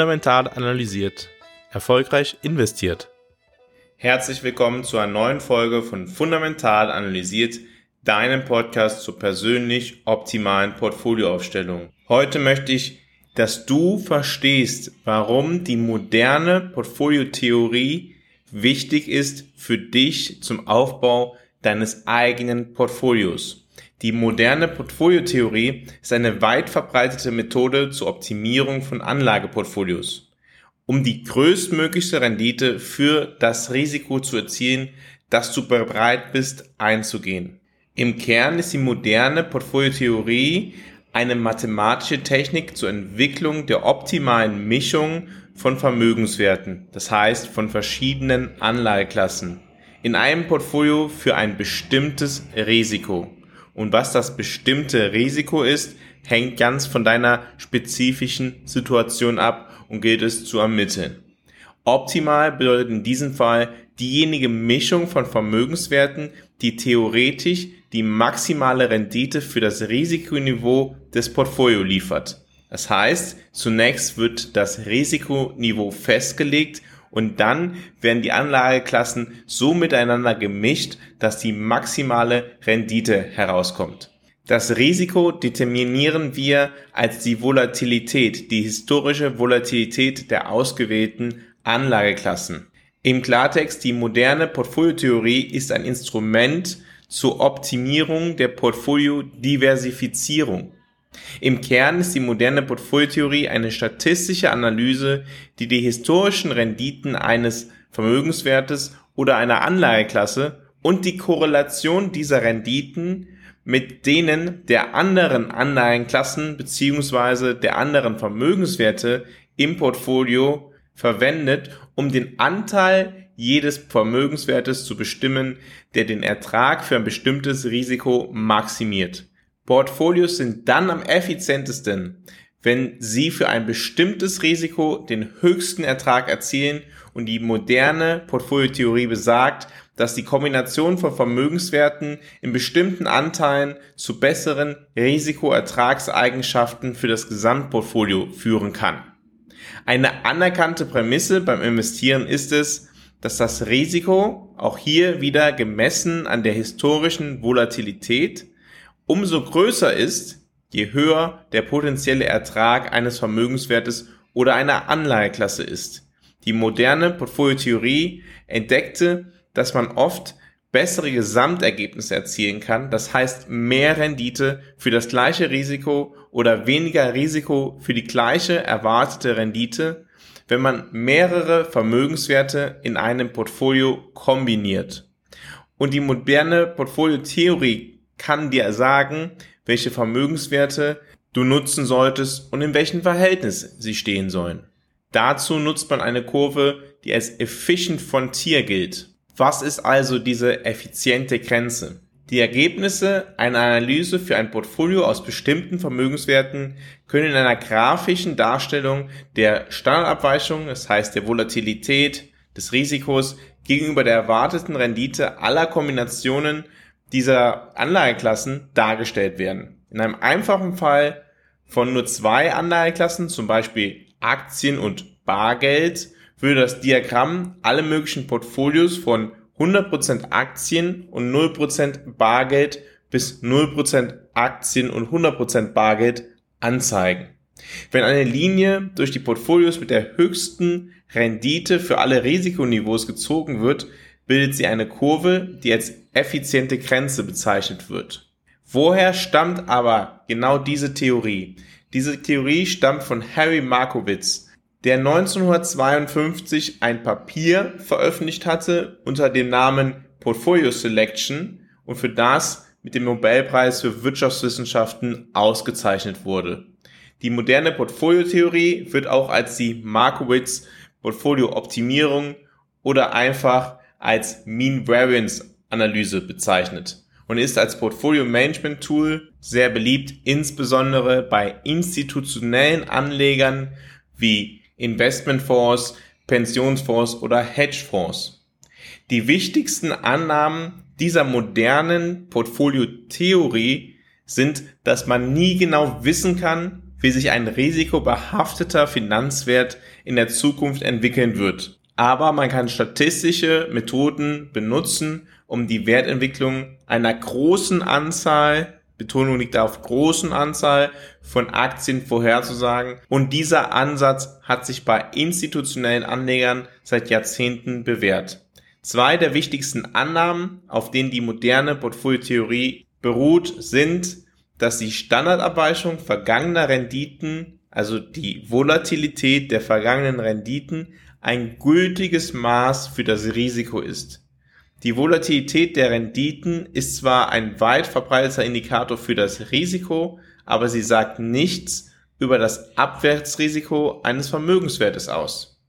Fundamental analysiert. Erfolgreich investiert. Herzlich willkommen zu einer neuen Folge von Fundamental analysiert, deinem Podcast zur persönlich optimalen Portfolioaufstellung. Heute möchte ich, dass du verstehst, warum die moderne Portfoliotheorie wichtig ist für dich zum Aufbau deines eigenen Portfolios. Die moderne Portfoliotheorie ist eine weit verbreitete Methode zur Optimierung von Anlageportfolios, um die größtmöglichste Rendite für das Risiko zu erzielen, das du bereit bist einzugehen. Im Kern ist die moderne Portfoliotheorie eine mathematische Technik zur Entwicklung der optimalen Mischung von Vermögenswerten, das heißt von verschiedenen Anlageklassen, in einem Portfolio für ein bestimmtes Risiko. Und was das bestimmte Risiko ist, hängt ganz von deiner spezifischen Situation ab und gilt es zu ermitteln. Optimal bedeutet in diesem Fall diejenige Mischung von Vermögenswerten, die theoretisch die maximale Rendite für das Risikoniveau des Portfolio liefert. Das heißt, zunächst wird das Risikoniveau festgelegt und dann werden die Anlageklassen so miteinander gemischt, dass die maximale Rendite herauskommt. Das Risiko determinieren wir als die Volatilität, die historische Volatilität der ausgewählten Anlageklassen. Im Klartext, die moderne Portfoliotheorie ist ein Instrument zur Optimierung der Portfoliodiversifizierung. Im Kern ist die moderne Portfoliotheorie eine statistische Analyse, die die historischen Renditen eines Vermögenswertes oder einer Anlageklasse und die Korrelation dieser Renditen mit denen der anderen Anleihenklassen beziehungsweise der anderen Vermögenswerte im Portfolio verwendet, um den Anteil jedes Vermögenswertes zu bestimmen, der den Ertrag für ein bestimmtes Risiko maximiert. Portfolios sind dann am effizientesten, wenn sie für ein bestimmtes Risiko den höchsten Ertrag erzielen und die moderne Portfoliotheorie besagt, dass die Kombination von Vermögenswerten in bestimmten Anteilen zu besseren Risikoertragseigenschaften für das Gesamtportfolio führen kann. Eine anerkannte Prämisse beim Investieren ist es, dass das Risiko, auch hier wieder gemessen an der historischen Volatilität, umso größer ist, je höher der potenzielle Ertrag eines Vermögenswertes oder einer Anleiheklasse ist. Die moderne Portfoliotheorie entdeckte, dass man oft bessere Gesamtergebnisse erzielen kann, das heißt mehr Rendite für das gleiche Risiko oder weniger Risiko für die gleiche erwartete Rendite, wenn man mehrere Vermögenswerte in einem Portfolio kombiniert. Und die moderne Portfoliotheorie kann dir sagen, welche Vermögenswerte du nutzen solltest und in welchem Verhältnis sie stehen sollen. Dazu nutzt man eine Kurve, die als Efficient Frontier gilt. Was ist also diese effiziente Grenze? Die Ergebnisse einer Analyse für ein Portfolio aus bestimmten Vermögenswerten können in einer grafischen Darstellung der Standardabweichung, das heißt der Volatilität, des Risikos gegenüber der erwarteten Rendite aller Kombinationen dieser Anlageklassen dargestellt werden. In einem einfachen Fall von nur zwei Anlageklassen, zum Beispiel Aktien und Bargeld, würde das Diagramm alle möglichen Portfolios von 100% Aktien und 0% Bargeld bis 0% Aktien und 100% Bargeld anzeigen. Wenn eine Linie durch die Portfolios mit der höchsten Rendite für alle Risikoniveaus gezogen wird, bildet sie eine Kurve, die als effiziente Grenze bezeichnet wird. Woher stammt aber genau diese Theorie? Diese Theorie stammt von Harry Markowitz, der 1952 ein Papier veröffentlicht hatte unter dem Namen Portfolio Selection und für das mit dem Nobelpreis für Wirtschaftswissenschaften ausgezeichnet wurde. Die moderne Portfoliotheorie wird auch als die Markowitz Portfolio Optimierung oder einfach als Mean Variance Analyse bezeichnet und ist als Portfolio Management Tool sehr beliebt, insbesondere bei institutionellen Anlegern wie Investmentfonds, Pensionsfonds oder Hedgefonds. Die wichtigsten Annahmen dieser modernen Portfoliotheorie sind, dass man nie genau wissen kann, wie sich ein risikobehafteter Finanzwert in der Zukunft entwickeln wird. Aber man kann statistische Methoden benutzen, um die Wertentwicklung einer großen Anzahl Betonung liegt auf großen Anzahl von Aktien vorherzusagen. Und dieser Ansatz hat sich bei institutionellen Anlegern seit Jahrzehnten bewährt. Zwei der wichtigsten Annahmen, auf denen die moderne Portfoliotheorie beruht, sind, dass die Standardabweichung vergangener Renditen, also die Volatilität der vergangenen Renditen, ein gültiges Maß für das Risiko ist. Die Volatilität der Renditen ist zwar ein weit verbreiteter Indikator für das Risiko, aber sie sagt nichts über das Abwärtsrisiko eines Vermögenswertes aus.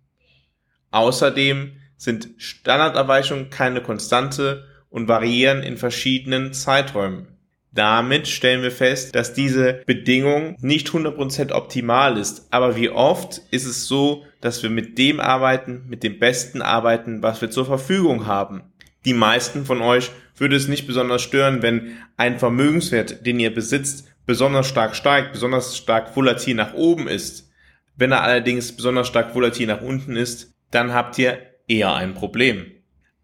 Außerdem sind Standardabweichungen keine Konstante und variieren in verschiedenen Zeiträumen. Damit stellen wir fest, dass diese Bedingung nicht 100% optimal ist. Aber wie oft ist es so, dass wir mit dem arbeiten, mit dem Besten arbeiten, was wir zur Verfügung haben die meisten von euch würde es nicht besonders stören, wenn ein Vermögenswert, den ihr besitzt, besonders stark steigt, besonders stark volatil nach oben ist. Wenn er allerdings besonders stark volatil nach unten ist, dann habt ihr eher ein Problem.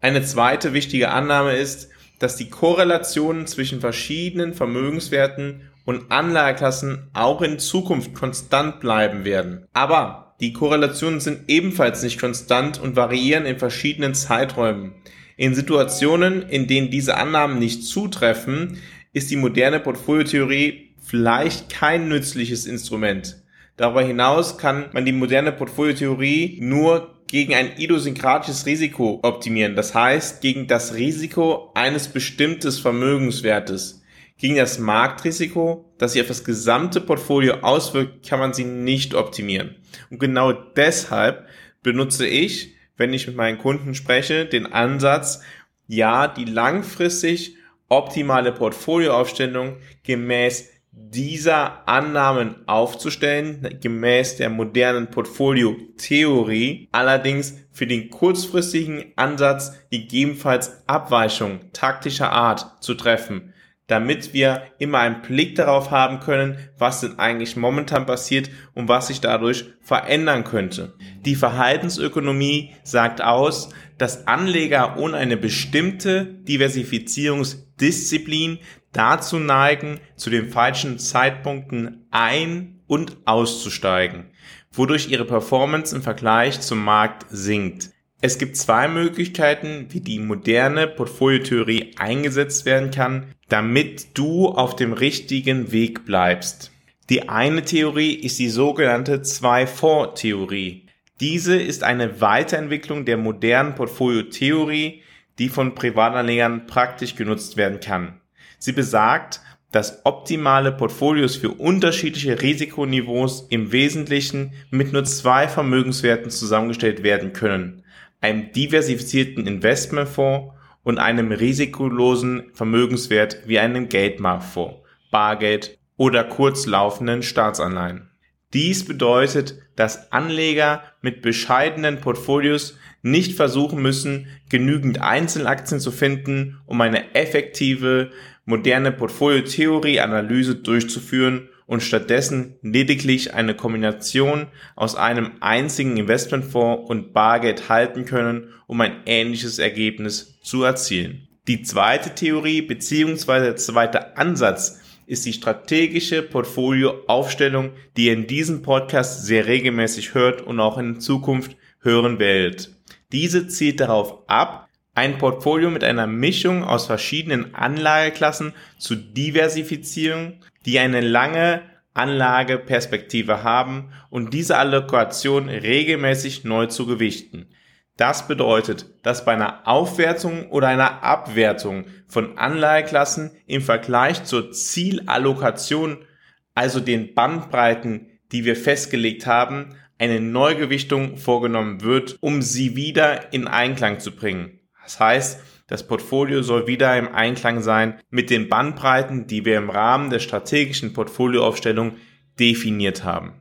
Eine zweite wichtige Annahme ist, dass die Korrelationen zwischen verschiedenen Vermögenswerten und Anlageklassen auch in Zukunft konstant bleiben werden. Aber die Korrelationen sind ebenfalls nicht konstant und variieren in verschiedenen Zeiträumen. In Situationen, in denen diese Annahmen nicht zutreffen, ist die moderne Portfoliotheorie vielleicht kein nützliches Instrument. Darüber hinaus kann man die moderne Portfoliotheorie nur gegen ein idiosynkratisches Risiko optimieren, das heißt gegen das Risiko eines bestimmtes Vermögenswertes. Gegen das Marktrisiko, das sich auf das gesamte Portfolio auswirkt, kann man sie nicht optimieren. Und genau deshalb benutze ich wenn ich mit meinen Kunden spreche, den Ansatz, ja, die langfristig optimale Portfolioaufstellung gemäß dieser Annahmen aufzustellen, gemäß der modernen Portfolio-Theorie, allerdings für den kurzfristigen Ansatz gegebenenfalls Abweichung taktischer Art zu treffen, damit wir immer einen Blick darauf haben können, was denn eigentlich momentan passiert und was sich dadurch verändern könnte. Die Verhaltensökonomie sagt aus, dass Anleger ohne eine bestimmte Diversifizierungsdisziplin dazu neigen, zu den falschen Zeitpunkten ein- und auszusteigen, wodurch ihre Performance im Vergleich zum Markt sinkt. Es gibt zwei Möglichkeiten, wie die moderne Portfoliotheorie eingesetzt werden kann, damit du auf dem richtigen Weg bleibst. Die eine Theorie ist die sogenannte Zwei-Fonds-Theorie. Diese ist eine Weiterentwicklung der modernen Portfoliotheorie, die von Privatanlegern praktisch genutzt werden kann. Sie besagt, dass optimale Portfolios für unterschiedliche Risikoniveaus im Wesentlichen mit nur zwei Vermögenswerten zusammengestellt werden können einem diversifizierten Investmentfonds und einem risikolosen Vermögenswert wie einem Geldmarktfonds, Bargeld oder kurzlaufenden Staatsanleihen. Dies bedeutet, dass Anleger mit bescheidenen Portfolios nicht versuchen müssen, genügend Einzelaktien zu finden, um eine effektive, moderne Portfoliotheorie-Analyse durchzuführen und stattdessen lediglich eine Kombination aus einem einzigen Investmentfonds und Bargeld halten können, um ein ähnliches Ergebnis zu erzielen. Die zweite Theorie bzw. der zweite Ansatz ist die strategische Portfolioaufstellung, die ihr in diesem Podcast sehr regelmäßig hört und auch in Zukunft hören werdet. Diese zielt darauf ab, ein Portfolio mit einer Mischung aus verschiedenen Anlageklassen zu diversifizieren, die eine lange Anlageperspektive haben und diese Allokation regelmäßig neu zu gewichten. Das bedeutet, dass bei einer Aufwertung oder einer Abwertung von Anlageklassen im Vergleich zur Zielallokation, also den Bandbreiten, die wir festgelegt haben, eine Neugewichtung vorgenommen wird, um sie wieder in Einklang zu bringen. Das heißt, das Portfolio soll wieder im Einklang sein mit den Bandbreiten, die wir im Rahmen der strategischen Portfolioaufstellung definiert haben.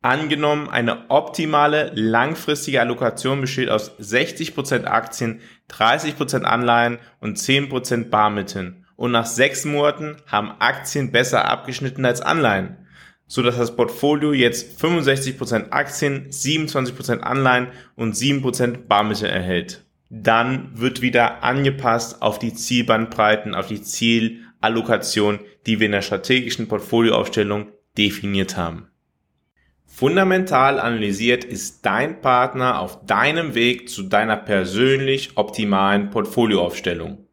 Angenommen, eine optimale langfristige Allokation besteht aus 60% Aktien, 30% Anleihen und 10% Barmitteln. Und nach sechs Monaten haben Aktien besser abgeschnitten als Anleihen. sodass das Portfolio jetzt 65% Aktien, 27% Anleihen und 7% Barmittel erhält. Dann wird wieder angepasst auf die Zielbandbreiten, auf die Zielallokation, die wir in der strategischen Portfolioaufstellung definiert haben. Fundamental analysiert ist dein Partner auf deinem Weg zu deiner persönlich optimalen Portfolioaufstellung.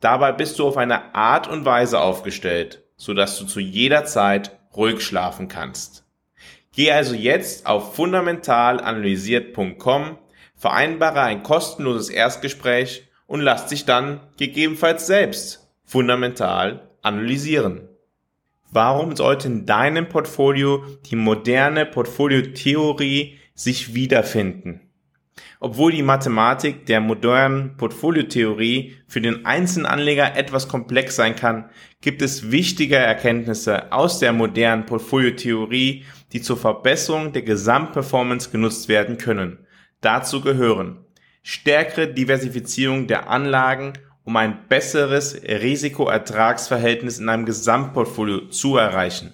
Dabei bist du auf eine Art und Weise aufgestellt, sodass du zu jeder Zeit ruhig schlafen kannst. Geh also jetzt auf fundamentalanalysiert.com, vereinbare ein kostenloses Erstgespräch und lass dich dann gegebenenfalls selbst fundamental analysieren. Warum sollte in deinem Portfolio die moderne Portfoliotheorie sich wiederfinden? Obwohl die Mathematik der modernen Portfoliotheorie für den einzelnen Anleger etwas komplex sein kann, gibt es wichtige Erkenntnisse aus der modernen Portfoliotheorie, die zur Verbesserung der Gesamtperformance genutzt werden können. Dazu gehören stärkere Diversifizierung der Anlagen um ein besseres Risikoertragsverhältnis in einem Gesamtportfolio zu erreichen.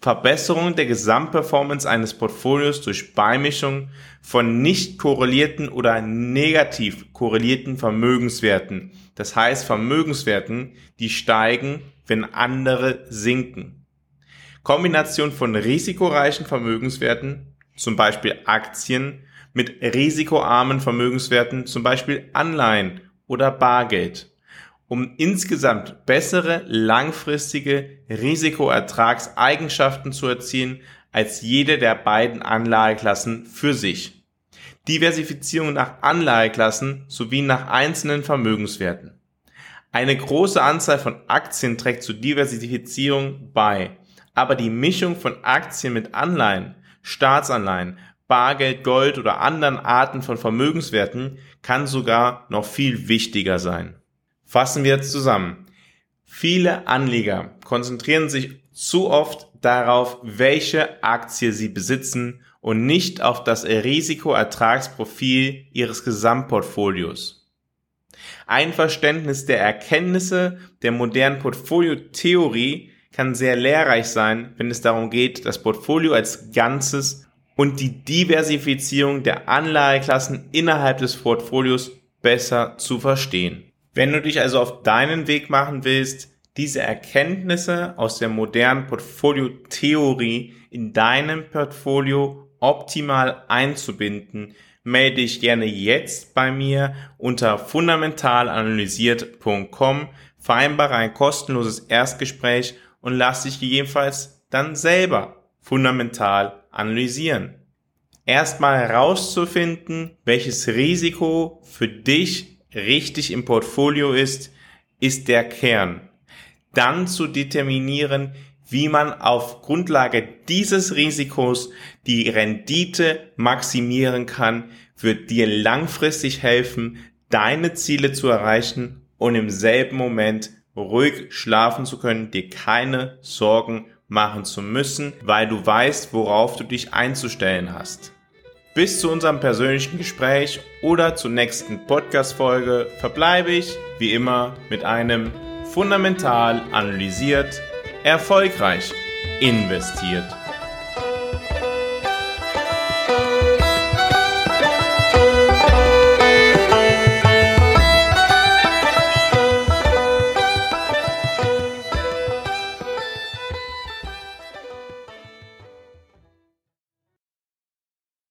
Verbesserung der Gesamtperformance eines Portfolios durch Beimischung von nicht korrelierten oder negativ korrelierten Vermögenswerten. Das heißt Vermögenswerten, die steigen, wenn andere sinken. Kombination von risikoreichen Vermögenswerten, zum Beispiel Aktien, mit risikoarmen Vermögenswerten, zum Beispiel Anleihen oder Bargeld, um insgesamt bessere langfristige Risikoertragseigenschaften zu erzielen als jede der beiden Anlageklassen für sich. Diversifizierung nach Anlageklassen sowie nach einzelnen Vermögenswerten. Eine große Anzahl von Aktien trägt zur Diversifizierung bei, aber die Mischung von Aktien mit Anleihen, Staatsanleihen, Bargeld, Gold oder anderen Arten von Vermögenswerten kann sogar noch viel wichtiger sein. Fassen wir zusammen. Viele Anleger konzentrieren sich zu oft darauf, welche Aktie sie besitzen und nicht auf das Risikoertragsprofil ihres Gesamtportfolios. Ein Verständnis der Erkenntnisse der modernen Portfoliotheorie kann sehr lehrreich sein, wenn es darum geht, das Portfolio als Ganzes und die Diversifizierung der Anlageklassen innerhalb des Portfolios besser zu verstehen. Wenn du dich also auf deinen Weg machen willst, diese Erkenntnisse aus der modernen Portfoliotheorie in deinem Portfolio optimal einzubinden, melde dich gerne jetzt bei mir unter fundamentalanalysiert.com, vereinbare ein kostenloses Erstgespräch und lass dich gegebenenfalls dann selber fundamental analysieren. Erstmal herauszufinden, welches Risiko für dich richtig im Portfolio ist, ist der Kern. Dann zu determinieren, wie man auf Grundlage dieses Risikos die Rendite maximieren kann, wird dir langfristig helfen, deine Ziele zu erreichen und im selben Moment ruhig schlafen zu können, dir keine Sorgen machen zu müssen, weil du weißt, worauf du dich einzustellen hast. Bis zu unserem persönlichen Gespräch oder zur nächsten Podcast-Folge verbleibe ich, wie immer, mit einem fundamental analysiert, erfolgreich investiert.